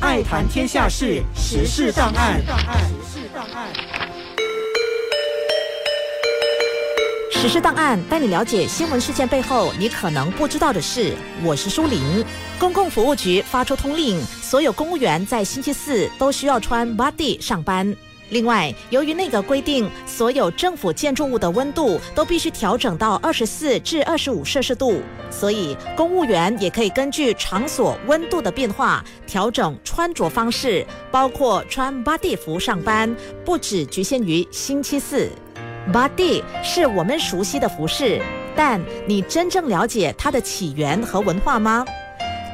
爱谈天下事，时事档案。时事档案时事档案带你了解新闻事件背后你可能不知道的事。我是舒玲。公共服务局发出通令，所有公务员在星期四都需要穿 body 上班。另外，由于那个规定，所有政府建筑物的温度都必须调整到二十四至二十五摄氏度，所以公务员也可以根据场所温度的变化调整穿着方式，包括穿 body 服上班，不只局限于星期四。body 是我们熟悉的服饰，但你真正了解它的起源和文化吗？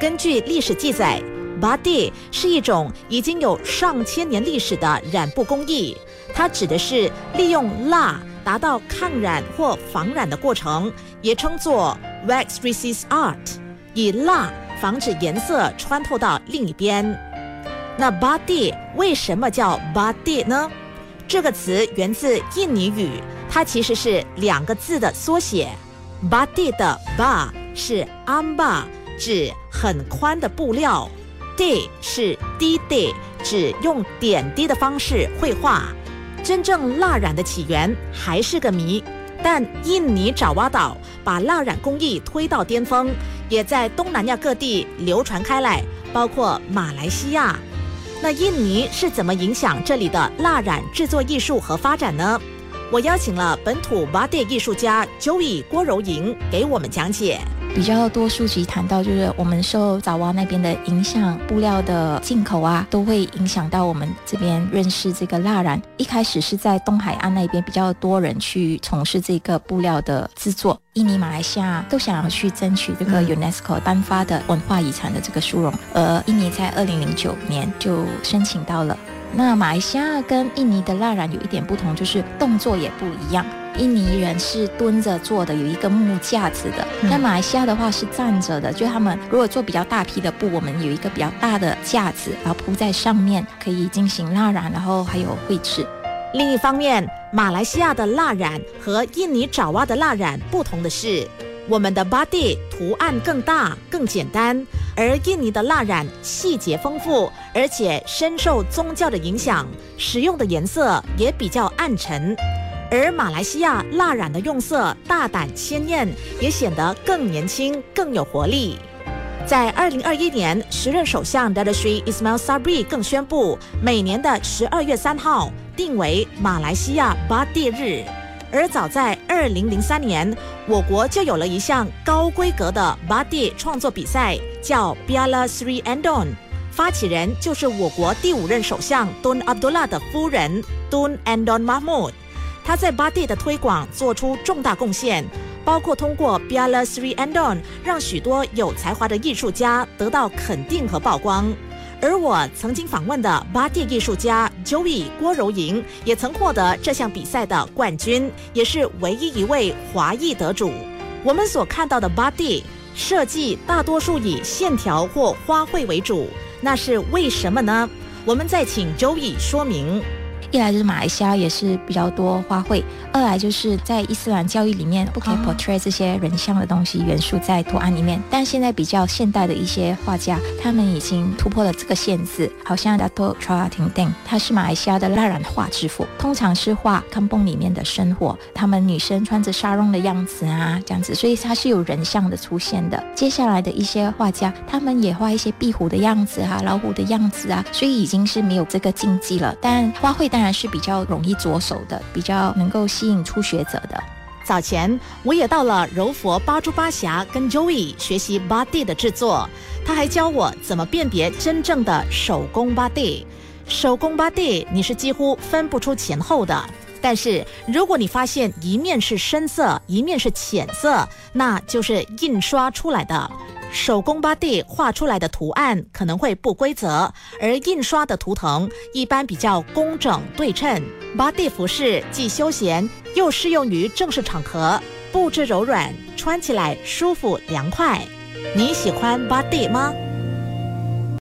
根据历史记载。Body 是一种已经有上千年历史的染布工艺，它指的是利用蜡达到抗染或防染的过程，也称作 wax resist art，以蜡防止颜色穿透到另一边。那 Body 为什么叫 Body 呢？这个词源自印尼语，它其实是两个字的缩写。Body 的 Ba 是 Amba，指很宽的布料。Day 是滴 day，指用点滴的方式绘画。真正蜡染的起源还是个谜，但印尼爪哇岛把蜡染工艺推到巅峰，也在东南亚各地流传开来，包括马来西亚。那印尼是怎么影响这里的蜡染制作艺术和发展呢？我邀请了本土巴蒂艺术家 Joey 郭柔莹给我们讲解。比较多书籍谈到，就是我们受爪哇那边的影响，布料的进口啊，都会影响到我们这边认识这个蜡染。一开始是在东海岸那边比较多人去从事这个布料的制作，印尼、马来西亚都想要去争取这个 UNESCO 颁发的文化遗产的这个殊荣，而印尼在二零零九年就申请到了。那马来西亚跟印尼的蜡染有一点不同，就是动作也不一样。印尼人是蹲着做的，有一个木架子的。那马来西亚的话是站着的，就他们如果做比较大批的布，我们有一个比较大的架子，然后铺在上面，可以进行蜡染，然后还有绘制。另一方面，马来西亚的蜡染和印尼爪哇的蜡染不同的是，我们的 body 图案更大、更简单，而印尼的蜡染细节丰富，而且深受宗教的影响，使用的颜色也比较暗沉。而马来西亚蜡染的用色大胆鲜艳，也显得更年轻、更有活力。在二零二一年，时任首相 d a d s h r i Ismail Sabri 更宣布，每年的十二月三号定为马来西亚巴蒂日。而早在二零零三年，我国就有了一项高规格的巴蒂创作比赛，叫 Biala Sri Andon，发起人就是我国第五任首相 Tun Abdullah 的夫人 Tun Andon Mahmud。他在巴蒂的推广做出重大贡献，包括通过 Biala Sri Andon 让许多有才华的艺术家得到肯定和曝光。而我曾经访问的巴蒂艺术家 Joey 郭柔莹也曾获得这项比赛的冠军，也是唯一一位华裔得主。我们所看到的巴蒂设计大多数以线条或花卉为主，那是为什么呢？我们再请 Joey 说明。一来就是马来西亚也是比较多花卉，二来就是在伊斯兰教义里面不可以 portray 这些人像的东西元素在图案里面。但现在比较现代的一些画家，他们已经突破了这个限制。好像 Dato Chua Ting Deng，他是马来西亚的蜡染画之父，通常是画康蹦里面的生活，他们女生穿着纱绒的样子啊，这样子，所以他是有人像的出现的。接下来的一些画家，他们也画一些壁虎的样子啊，老虎的样子啊，所以已经是没有这个禁忌了。但花卉当然是比较容易着手的，比较能够吸引初学者的。早前我也到了柔佛八珠八峡跟 Joey 学习 body 的制作，他还教我怎么辨别真正的手工 body。手工 body 你是几乎分不出前后的，但是如果你发现一面是深色，一面是浅色，那就是印刷出来的。手工巴蒂画出来的图案可能会不规则，而印刷的图腾一般比较工整对称。巴蒂服饰既休闲又适用于正式场合，布置柔软，穿起来舒服凉快。你喜欢巴蒂吗？